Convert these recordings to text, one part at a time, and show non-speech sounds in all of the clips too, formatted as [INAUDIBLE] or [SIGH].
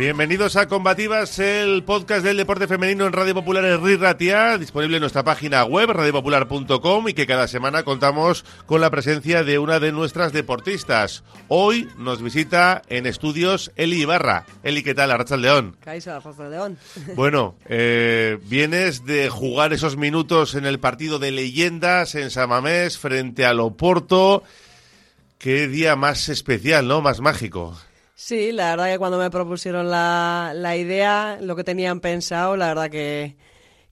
Bienvenidos a Combativas, el podcast del deporte femenino en Radio Popular en Ratia, disponible en nuestra página web radiopopular.com y que cada semana contamos con la presencia de una de nuestras deportistas. Hoy nos visita en estudios Eli Ibarra. Eli, ¿qué tal? Arracha León. León. [LAUGHS] Bueno, eh, vienes de jugar esos minutos en el partido de leyendas en Samamés frente al Oporto. Qué día más especial, ¿no? Más mágico. Sí, la verdad que cuando me propusieron la, la idea, lo que tenían pensado, la verdad que,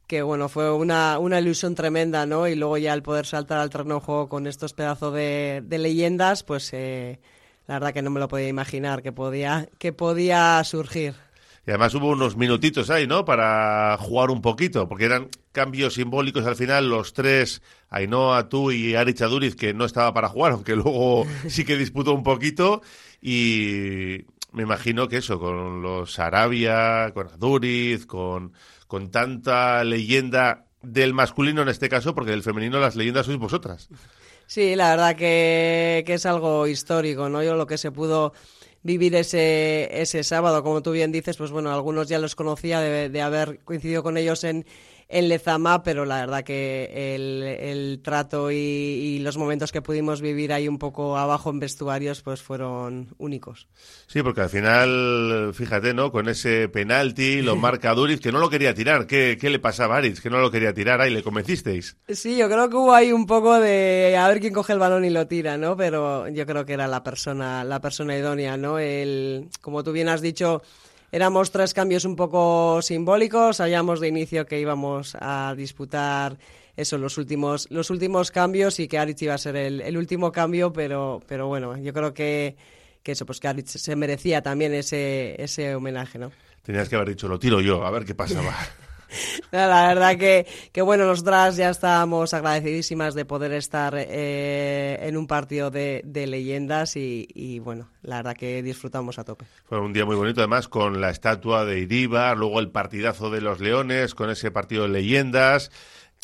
que bueno, fue una, una ilusión tremenda, ¿no? Y luego ya el poder saltar al terreno juego con estos pedazos de, de leyendas, pues eh, la verdad que no me lo podía imaginar que podía, que podía surgir. Y además hubo unos minutitos ahí, ¿no? Para jugar un poquito, porque eran cambios simbólicos al final, los tres, Ainhoa, tú y Ari Chaduriz, que no estaba para jugar, [LAUGHS] aunque luego sí que disputó un poquito. Y me imagino que eso, con los Arabia, con Aduriz, con, con tanta leyenda del masculino en este caso, porque del femenino las leyendas sois vosotras. Sí, la verdad que, que es algo histórico, ¿no? Yo lo que se pudo vivir ese, ese sábado, como tú bien dices, pues bueno, algunos ya los conocía de, de haber coincidido con ellos en, en Lezama, pero la verdad que el, trato y, los momentos que pudimos vivir ahí un poco abajo en vestuarios pues fueron únicos. Sí, porque al final, fíjate, ¿no? Con ese penalti lo marca Duriz, que no lo quería tirar. ¿Qué, qué le pasaba a Aritz? Que no lo quería tirar ahí, ¿le convencisteis? Sí, yo creo que hubo ahí un poco de a ver quién coge el balón y lo tira, ¿no? Pero yo creo que era la persona, la persona idónea, ¿no? El, como tú bien has dicho Éramos tres cambios un poco simbólicos. Sabíamos de inicio que íbamos a disputar eso, los últimos, los últimos cambios y que Aritz iba a ser el, último cambio, pero, pero bueno, yo creo que, que eso, pues que Aritz se merecía también ese, ese homenaje, ¿no? Tenías que haber dicho, lo tiro yo, a ver qué pasaba. [LAUGHS] [LAUGHS] La verdad que, que, bueno, nosotras ya estábamos agradecidísimas de poder estar eh, en un partido de, leyendas y, bueno, la verdad que disfrutamos a tope. Fue un día muy bonito además con la estatua de Iribar, luego el partidazo de los Leones, con ese partido de leyendas.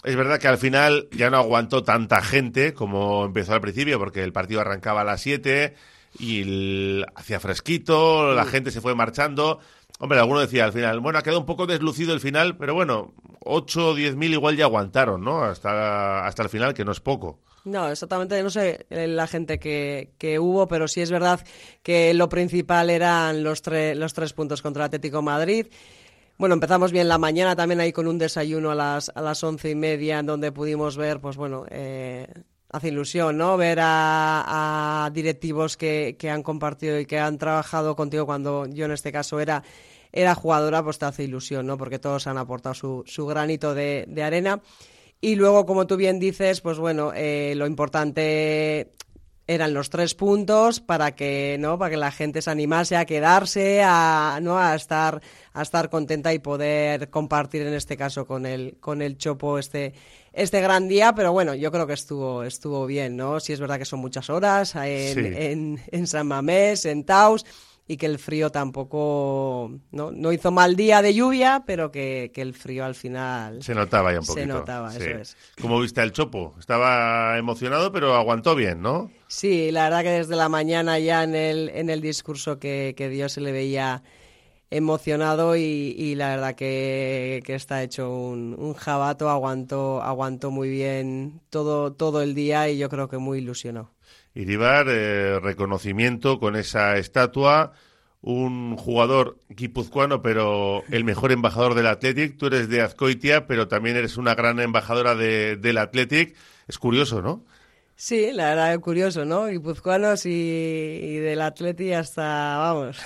Es verdad que al final ya no aguantó tanta gente como empezó al principio, porque el partido arrancaba a las 7 y hacía fresquito, la gente se fue marchando. Hombre, alguno decía al final, bueno, ha quedado un poco deslucido el final, pero bueno, 8 o 10 mil igual ya aguantaron, ¿no? Hasta, hasta el final, que no es poco. No, exactamente, no sé la gente que, que hubo, pero sí es verdad que lo principal eran los, los tres puntos contra el Atlético Madrid. Bueno, empezamos bien la mañana también ahí con un desayuno a las, a las once y media, en donde pudimos ver, pues bueno, eh, hace ilusión, ¿no? Ver a, directivos que, que, han compartido y que han trabajado contigo cuando yo en este caso era, era jugadora, pues te hace ilusión, ¿no? Porque todos han aportado su, su granito de, arena. Y luego, como tú bien dices, pues bueno, eh, lo importante eran los tres puntos para que no para que la gente se animase a quedarse a no a estar a estar contenta y poder compartir en este caso con el con el chopo este este gran día, pero bueno, yo creo que estuvo, estuvo bien, ¿no? Sí es verdad que son muchas horas en, en, San Mamés, en Taos, y que el frío tampoco, ¿no? No hizo mal día de lluvia, pero que, que el frío al final... Se notaba ya un poquito. Se notaba, eso es. ¿Cómo viste el Chopo? Estaba emocionado, pero aguantó bien, ¿no? Sí, la verdad que desde la mañana ya en el, en el discurso que, que dio se le veía emocionado y, la verdad que, está hecho un, un, jabato, aguantó, aguantó muy bien todo, todo el día y yo creo que muy ilusionó. Iribar, eh, reconocimiento con esa estatua, un jugador guipuzcoano, pero el mejor embajador del Athletic. Tú eres de Azcoitia, pero también eres una gran embajadora de, del Athletic. Es curioso, ¿no? Sí, la verdad es curioso, ¿no? Guipuzcoanos y, y del Athletic hasta, vamos,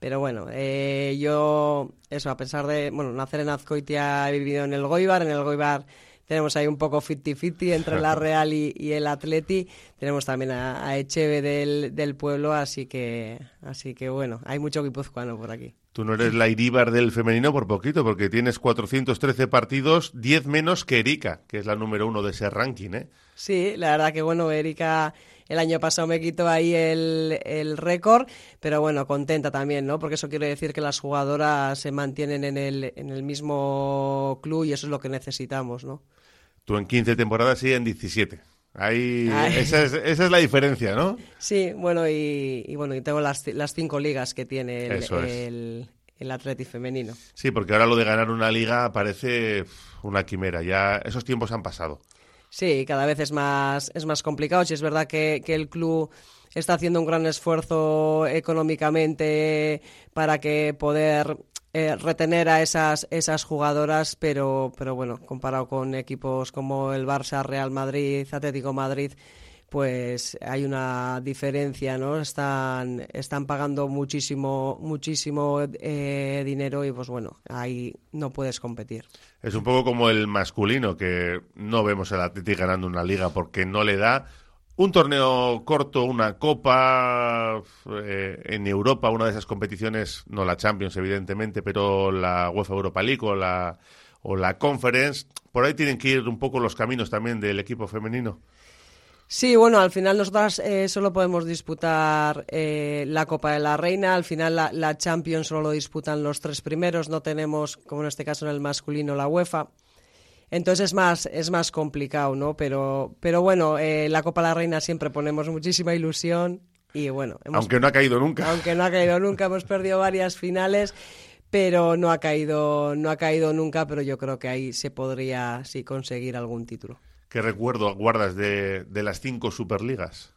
Pero bueno, eh, yo, eso, a pesar de, bueno, nacer en Azcoitia, he vivido en el Goibar, en el Goibar tenemos ahí un poco 50-50 entre la Real y, el Atleti. Tenemos también a, Echeve del, del, pueblo, así que, así que bueno, hay mucho guipuzcoano por aquí. Tú no eres la Iríbar del femenino por poquito, porque tienes 413 partidos, 10 menos que Erika, que es la número uno de ese ranking, ¿eh? Sí, la verdad que bueno, Erika el año pasado me quitó ahí el, el récord, pero bueno, contenta también, ¿no? Porque eso quiere decir que las jugadoras se mantienen en el, en el mismo club y eso es lo que necesitamos, ¿no? Tú en 15 temporadas y en 17. Ahí, esa, es, esa es la diferencia, ¿no? Sí, bueno, y, bueno, y tengo las, las cinco ligas que tiene el, el Atleti femenino. Sí, porque ahora lo de ganar una liga parece una quimera. Ya esos tiempos han pasado. Sí, cada vez es más, es más complicado. Si es verdad que, que el club está haciendo un gran esfuerzo económicamente para que poder eh, retener a esas, esas jugadoras, pero, pero bueno, comparado con equipos como el Barça, Real Madrid, Atlético Madrid, pues hay una diferencia, ¿no? Están, están pagando muchísimo, muchísimo eh, dinero y pues bueno, ahí no puedes competir. Es un poco como el masculino, que no vemos al Atlético ganando una liga porque no le da un torneo corto, una copa eh, en Europa, una de esas competiciones, no la Champions evidentemente, pero la UEFA Europa League o la, o la Conference, por ahí tienen que ir un poco los caminos también del equipo femenino. Sí, bueno, al final nosotras eh, solo podemos disputar eh, la Copa de la Reina. Al final la, la, Champions solo lo disputan los tres primeros. No tenemos, como en este caso en el masculino, la UEFA. Entonces es más, es más complicado, ¿no? Pero, pero bueno, eh, la Copa de la Reina siempre ponemos muchísima ilusión y bueno. aunque no ha caído nunca. Aunque no ha caído nunca, hemos perdido varias finales, pero no ha caído, no ha caído nunca, pero yo creo que ahí se podría sí conseguir algún título. ¿Qué recuerdo guardas de, de las cinco Superligas?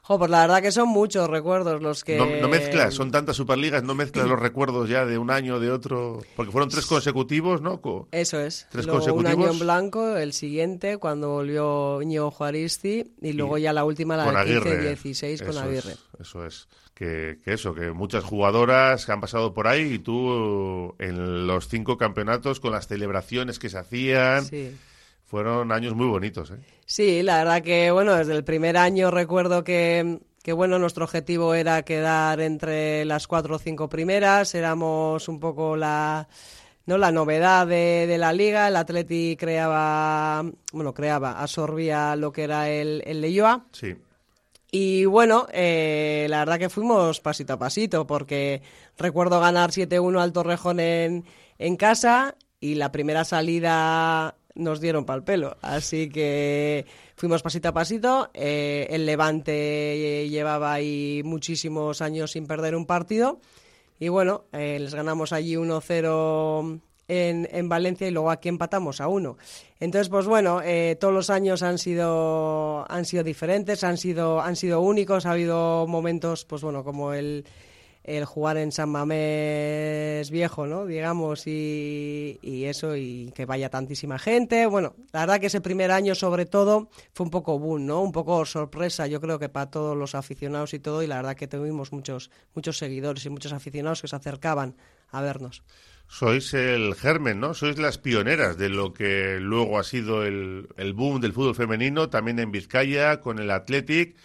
Jo, pues la verdad que son muchos recuerdos los que... No, mezclas, son tantas Superligas, no mezclas los recuerdos ya de un año, de otro... Porque fueron tres consecutivos, ¿no? Eso es. Tres consecutivos. Un año en blanco, el siguiente, cuando volvió Ñigo Juaristi, y luego ya la última, la de 15-16 con Aguirre. eso es. Que, que, eso, que muchas jugadoras han pasado por ahí y tú en los cinco campeonatos con las celebraciones que se hacían... Sí fueron años muy bonitos, ¿eh? Sí, la verdad que, bueno, desde el primer año recuerdo que, que, bueno, nuestro objetivo era quedar entre las cuatro o cinco primeras, éramos un poco la, ¿no? la novedad de, de la liga, el Atleti creaba, bueno, creaba, absorbía lo que era el, el Leyoa. Sí. Y bueno, eh, la verdad que fuimos pasito a pasito, porque recuerdo ganar 7-1 al Torrejón en, en casa y la primera salida nos dieron pal pelo. Así que fuimos pasito a pasito. Eh, el Levante llevaba ahí muchísimos años sin perder un partido. Y bueno, eh, les ganamos allí 1-0 en, en, Valencia y luego aquí empatamos a 1. Entonces, pues bueno, eh, todos los años han sido, han sido diferentes, han sido, han sido únicos. Ha habido momentos, pues bueno, como el el jugar en San Mamés viejo, ¿no? Digamos, y, y, eso, y que vaya tantísima gente. Bueno, la verdad que ese primer año, sobre todo, fue un poco boom, ¿no? Un poco sorpresa, yo creo que para todos los aficionados y todo, y la verdad que tuvimos muchos, muchos seguidores y muchos aficionados que se acercaban a vernos. Sois el germen, ¿no? Sois las pioneras de lo que luego ha sido el, el boom del fútbol femenino, también en Vizcaya, con el Athletic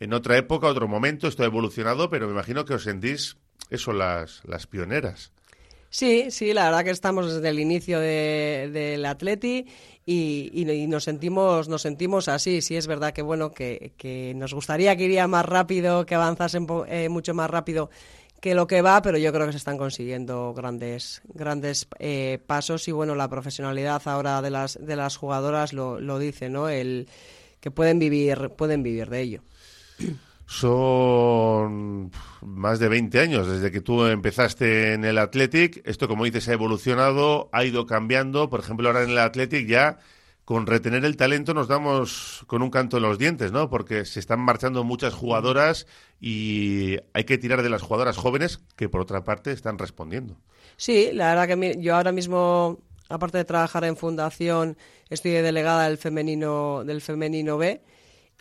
en otra época, otro momento, esto ha evolucionado, pero me imagino que os sentís eso, las, las pioneras. Sí, sí, la verdad que estamos desde el inicio del de, Atleti y, y, nos sentimos nos sentimos así. Sí, es verdad que bueno que, que nos gustaría que iría más rápido, que avanzasen eh, mucho más rápido que lo que va, pero yo creo que se están consiguiendo grandes grandes eh, pasos y bueno la profesionalidad ahora de las de las jugadoras lo, lo dice, ¿no? El que pueden vivir pueden vivir de ello. Son más de 20 años desde que tú empezaste en el Athletic. Esto, como dices, ha evolucionado, ha ido cambiando. Por ejemplo, ahora en el Athletic ya con retener el talento nos damos con un canto en los dientes, ¿no? Porque se están marchando muchas jugadoras y hay que tirar de las jugadoras jóvenes que, por otra parte, están respondiendo. Sí, la verdad que yo ahora mismo, aparte de trabajar en fundación, estoy delegada del femenino, del femenino B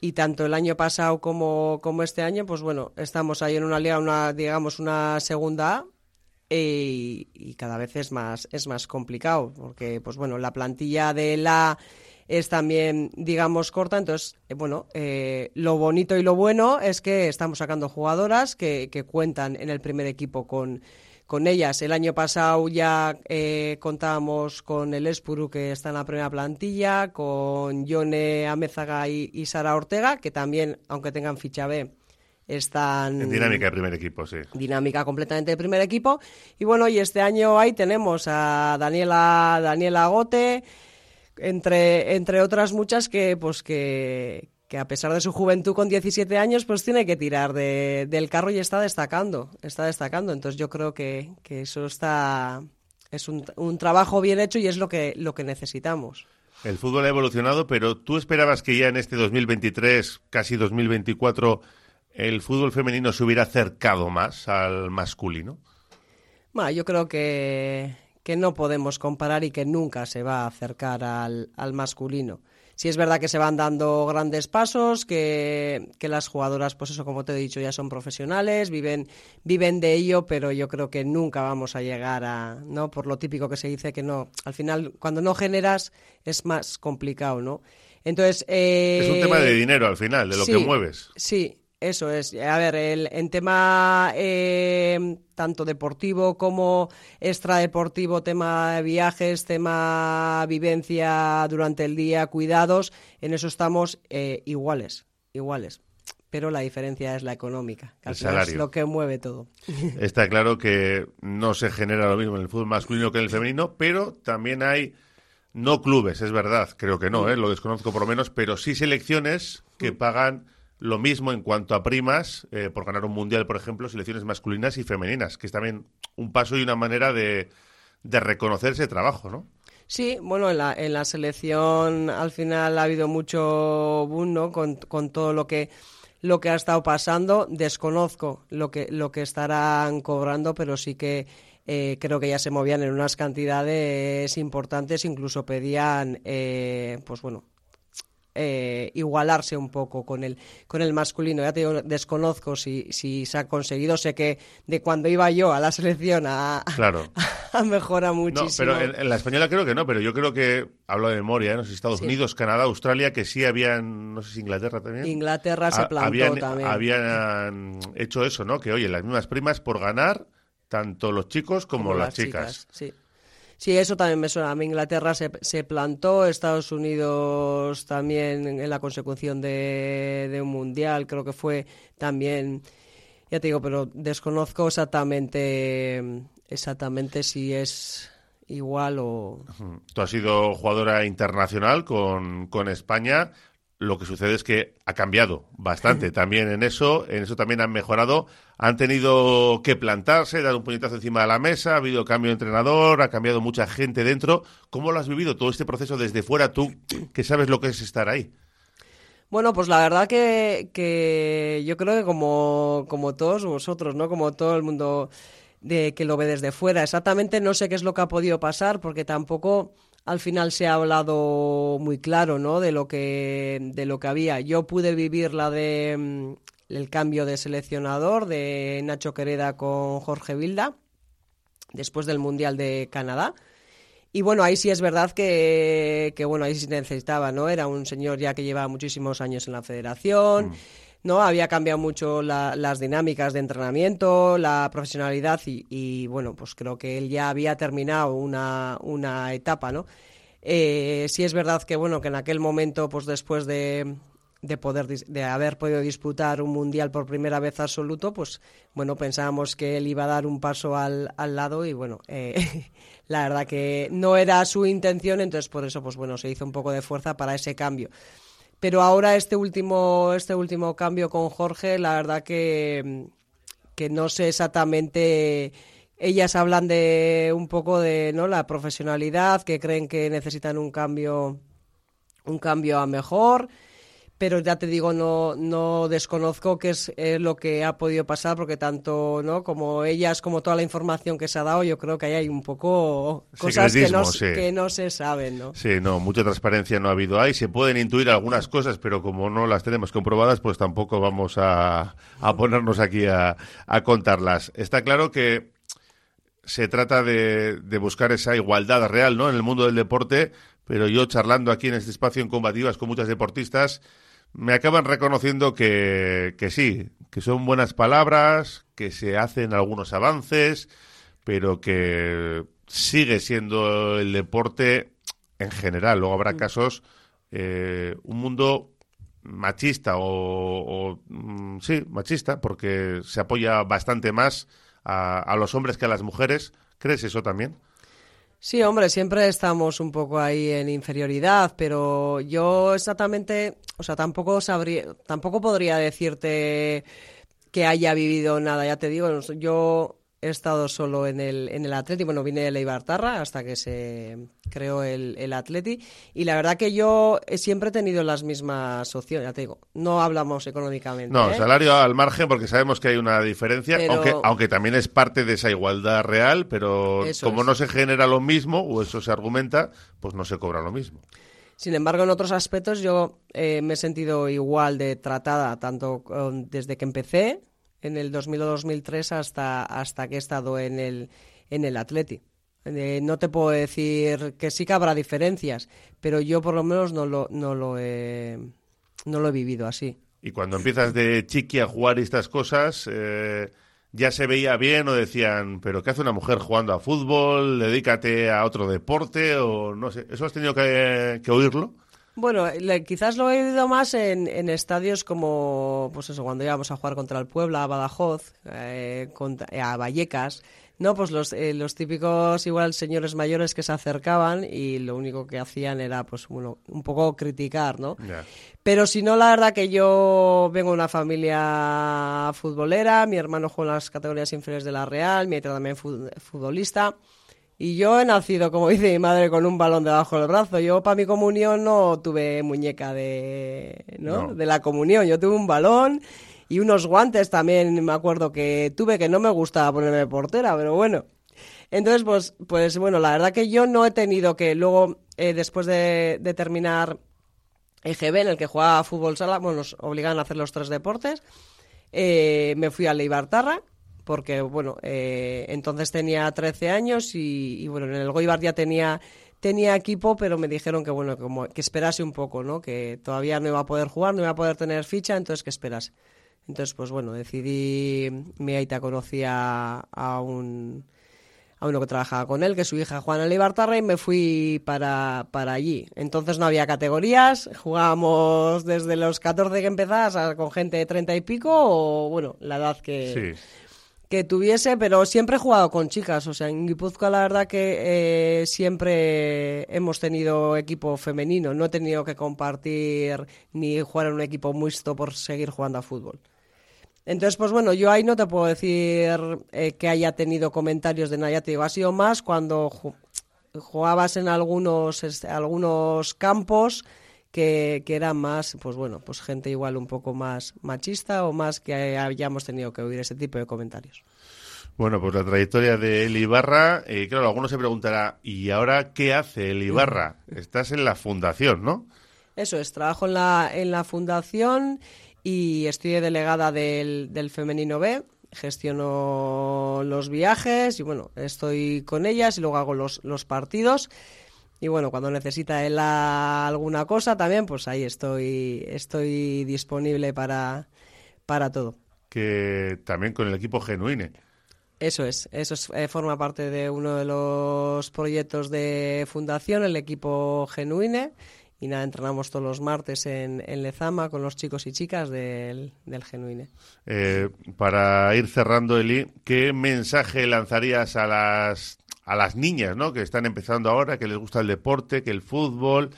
y tanto el año pasado como, como este año, pues bueno, estamos ahí en una liga, una, digamos, una segunda A y, cada vez es más, es más complicado, porque pues bueno, la plantilla de la es también, digamos, corta. Entonces, eh, bueno, eh, lo bonito y lo bueno es que estamos sacando jugadoras que, que cuentan en el primer equipo con, con ellas. El año pasado ya eh, contábamos con el Espuru, que está en la primera plantilla, con Yone Amézaga y, Sara Ortega, que también, aunque tengan ficha B, están... En dinámica de primer equipo, sí. Dinámica completamente de primer equipo. Y bueno, y este año ahí tenemos a Daniela, Daniela Gote, entre, entre otras muchas que, pues que, que a pesar de su juventud con 17 años, pues tiene que tirar de, del carro y está destacando, está destacando. Entonces yo creo que, que eso está, es un, un, trabajo bien hecho y es lo que, lo que necesitamos. El fútbol ha evolucionado, pero ¿tú esperabas que ya en este 2023, casi 2024, el fútbol femenino se hubiera acercado más al masculino? Bueno, yo creo que, que no podemos comparar y que nunca se va a acercar al, al masculino. Sí es verdad que se van dando grandes pasos, que, que, las jugadoras, pues eso, como te he dicho, ya son profesionales, viven, viven de ello, pero yo creo que nunca vamos a llegar a, ¿no? Por lo típico que se dice que no, al final, cuando no generas, es más complicado, ¿no? Entonces... Eh, es un tema de dinero al final, de lo sí, que mueves. Sí, eso es. A ver, el, en tema eh, tanto deportivo como extradeportivo, tema viajes, tema vivencia durante el día, cuidados, en eso estamos eh, iguales, iguales. Pero la diferencia es la económica, que el salario. es lo que mueve todo. [LAUGHS] Está claro que no se genera lo mismo en el fútbol masculino que en el femenino, pero también hay no clubes, es verdad, creo que no, ¿eh? lo desconozco por lo menos, pero sí selecciones que pagan lo mismo en cuanto a primas eh, por ganar un mundial, por ejemplo, selecciones masculinas y femeninas, que es también un paso y una manera de, de reconocer ese trabajo, ¿no? Sí, bueno, en la, en la selección al final ha habido mucho boom, ¿no? Con, con todo lo que lo que ha estado pasando. Desconozco lo que lo que estarán cobrando, pero sí que eh, creo que ya se movían en unas cantidades importantes, incluso pedían, eh, pues bueno, eh, igualarse un poco con el, con el masculino. Ya te digo, desconozco si, si se ha conseguido. Sé que de cuando iba yo a la selección a, claro. a, [LAUGHS] a mejora muchísimo. No, pero en, en, la española creo que no, pero yo creo que, hablo de memoria, ¿eh? no sé, Estados sí. Unidos, Canadá, Australia, que sí habían, no sé si Inglaterra también. Inglaterra se plantó habían, también. Habían hecho eso, ¿no? Que oye, las mismas primas por ganar tanto los chicos como, como las, las, chicas. chicas. Sí. Sí, eso también me suena. A mí Inglaterra se, se, plantó, Estados Unidos también en la consecución de, de, un mundial, creo que fue también, ya te digo, pero desconozco exactamente, exactamente si es igual o... Tú has sido jugadora internacional con, con España. Lo que sucede es que ha cambiado bastante [LAUGHS] también en eso, en eso también han mejorado, han tenido que plantarse, dar un puñetazo encima de la mesa, ha habido cambio de entrenador, ha cambiado mucha gente dentro. ¿Cómo lo has vivido todo este proceso desde fuera tú, que sabes lo que es estar ahí? Bueno, pues la verdad que, que yo creo que como, como todos vosotros, ¿no? Como todo el mundo de que lo ve desde fuera. Exactamente no sé qué es lo que ha podido pasar, porque tampoco al final se ha hablado muy claro, ¿no? De lo que de lo que había. Yo pude vivir la de mm, el cambio de seleccionador de Nacho Quereda con Jorge Vilda después del Mundial de Canadá. Y bueno, ahí sí es verdad que, que bueno, ahí sí necesitaba, ¿no? Era un señor ya que llevaba muchísimos años en la federación. Mm. ¿No? Había cambiado mucho la, las dinámicas de entrenamiento, la profesionalidad y, y, bueno, pues creo que él ya había terminado una, una etapa, ¿no? Eh, sí es verdad que, bueno, que en aquel momento, pues después de, de poder de haber podido disputar un mundial por primera vez absoluto, pues bueno, pensábamos que él iba a dar un paso al, al lado y bueno, eh, [LAUGHS] la verdad que no era su intención, entonces por eso, pues bueno, se hizo un poco de fuerza para ese cambio pero ahora este último este último cambio con Jorge la verdad que que no sé exactamente ellas hablan de un poco de no la profesionalidad que creen que necesitan un cambio un cambio a mejor pero ya te digo, no, no desconozco qué es eh, lo que ha podido pasar, porque tanto no como ellas como toda la información que se ha dado, yo creo que ahí hay un poco cosas que no, sí. que no se saben, ¿no? Sí, no, mucha transparencia no ha habido ahí. Se pueden intuir algunas cosas, pero como no las tenemos comprobadas, pues tampoco vamos a, a ponernos aquí a, a contarlas. Está claro que se trata de, de, buscar esa igualdad real ¿no? en el mundo del deporte, pero yo charlando aquí en este espacio en combativas con muchas deportistas, me acaban reconociendo que, que sí, que son buenas palabras, que se hacen algunos avances, pero que sigue siendo el deporte en general. Luego habrá casos, eh, un mundo machista o, o, sí, machista, porque se apoya bastante más a, a, los hombres que a las mujeres. ¿Crees eso también? Sí, hombre, siempre estamos un poco ahí en inferioridad, pero yo exactamente, o sea, tampoco sabría, tampoco podría decirte que haya vivido nada, ya te digo, yo he estado solo en el, en el Atleti, bueno, vine de Leibartarra hasta que se creó el, el Atleti y la verdad que yo he siempre he tenido las mismas opciones, ya te digo, no hablamos económicamente. No, ¿eh? salario al margen porque sabemos que hay una diferencia, Pero- aunque, aunque también es parte de esa igualdad real, pero Eso como es. no se genera lo mismo, o eso se argumenta, pues no se cobra lo mismo. Sin embargo, en otros aspectos yo eh, me he sentido igual de tratada, tanto desde que empecé en el 2000-2003 hasta, hasta que he estado en el, en el Atleti. Eh, no te puedo decir que sí que habrá diferencias, pero yo por lo menos no lo, no lo, he, no lo he vivido así. Y cuando empiezas de chiqui a jugar estas cosas, eh, ya se veía bien o decían, pero ¿qué hace una mujer jugando a fútbol? Dedícate a otro deporte o no sé. ¿Eso has tenido que oírlo? Bueno, le- quizás lo he oído más en, en estadios como, pues eso, cuando íbamos a jugar contra el Puebla, a Badajoz, eh, contra- eh, a Vallecas, ¿no? Pues los, eh, los típicos, igual, señores mayores que se acercaban y lo único que hacían era, pues, bueno, un poco criticar, ¿no? Pero si no, la verdad que yo vengo de una familia futbolera, mi hermano juega en las categorías inferiores de la Real, mi tía también fu- futbolista. Y yo he nacido, como dice mi madre, con un balón debajo del brazo. Yo para mi comunión no tuve muñeca de, ¿no? No. de la comunión. Yo tuve un balón y unos guantes también, me acuerdo que tuve que no me gustaba ponerme portera, pero bueno. Entonces, pues, pues bueno, la verdad que yo no he tenido que luego, eh, después de, de terminar EGB, en el que jugaba fútbol sala, bueno, nos obligaban a hacer los tres deportes. Eh, me fui a Leibartarra, porque, bueno, eh, entonces tenía 13 años y, y, bueno, en el Goibar ya tenía, tenía equipo, pero me dijeron que, bueno, como, que esperase un poco, ¿no? Que todavía no iba a poder jugar, no iba a poder tener ficha, entonces que esperase. Entonces, pues bueno, decidí, mi aita conocía a un, a uno que trabajaba con él, que su hija Juana Libartarra, y me fui para, para allí. Entonces no había categorías, jugábamos desde los 14 que empezás a- con gente de 30 y pico, o bueno, la edad que, Sí. Que tuviese, pero siempre he jugado con chicas. O sea, en Guipúzcoa la verdad que eh, siempre hemos tenido equipo femenino. No he tenido que compartir ni jugar en un equipo mixto por seguir jugando a fútbol. Entonces, pues bueno, yo ahí no te puedo decir eh, que haya tenido comentarios de nada. Ya te digo, ha sido más cuando ju- jugabas en algunos, est- algunos campos que, que eran más, pues bueno, pues gente igual un poco más machista o más que hayamos tenido que oír ese tipo de comentarios. Bueno, pues la trayectoria de Eli Ibarra, eh, claro, alguno se preguntará, ¿y ahora qué hace Eli Ibarra? [LAUGHS] Estás en la fundación, ¿no? Eso es, trabajo en la, en la fundación y estoy de delegada del, del Femenino B. Gestiono los viajes y bueno, estoy con ellas y luego hago los, los partidos. Y bueno, cuando necesita él alguna cosa también, pues ahí estoy, estoy disponible para, para todo. Que también con el equipo Genuine. Eso es, eso es, eh, forma parte de uno de los proyectos de fundación, el equipo Genuine. Y nada, entrenamos todos los martes en, en Lezama con los chicos y chicas del, del Genuine. Eh, para ir cerrando, Eli, ¿qué mensaje lanzarías a las, a las niñas ¿no? que están empezando ahora, que les gusta el deporte, que el fútbol?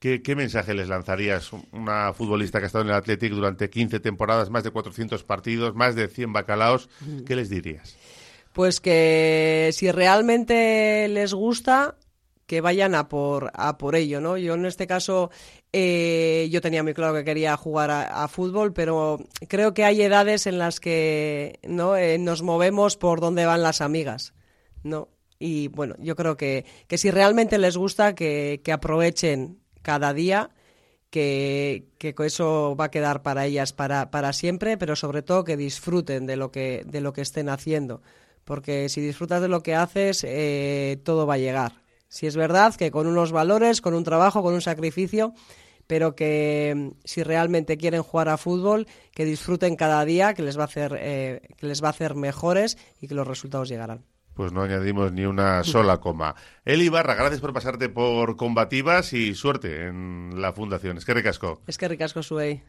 ¿Qué, qué mensaje les lanzarías? Una futbolista que ha estado en el Athletic durante 15 temporadas, más de 400 partidos, más de 100 bacalaos. ¿Qué les dirías? Pues que si realmente les gusta, que vayan a por, a por ello, ¿no? Yo en este caso, eh, yo tenía muy claro que quería jugar a, a fútbol, pero creo que hay edades en las que ¿no? Eh, nos movemos por donde van las amigas, ¿no? Y bueno, yo creo que, que si realmente les gusta, que, que aprovechen cada día, que, que eso va a quedar para ellas para, para siempre, pero sobre todo que disfruten de lo que, de lo que estén haciendo. Porque si disfrutas de lo que haces, eh, todo va a llegar. Si es verdad que con unos valores, con un trabajo, con un sacrificio, pero que mm, si realmente quieren jugar a fútbol, que disfruten cada día, que les va a hacer, eh, que les va a hacer mejores y que los resultados llegarán. Pues no añadimos ni una sola coma. [LAUGHS] Eli Barra, gracias por pasarte por combativas y suerte en la fundación. Es que recasco. Es que ricasco, Suey.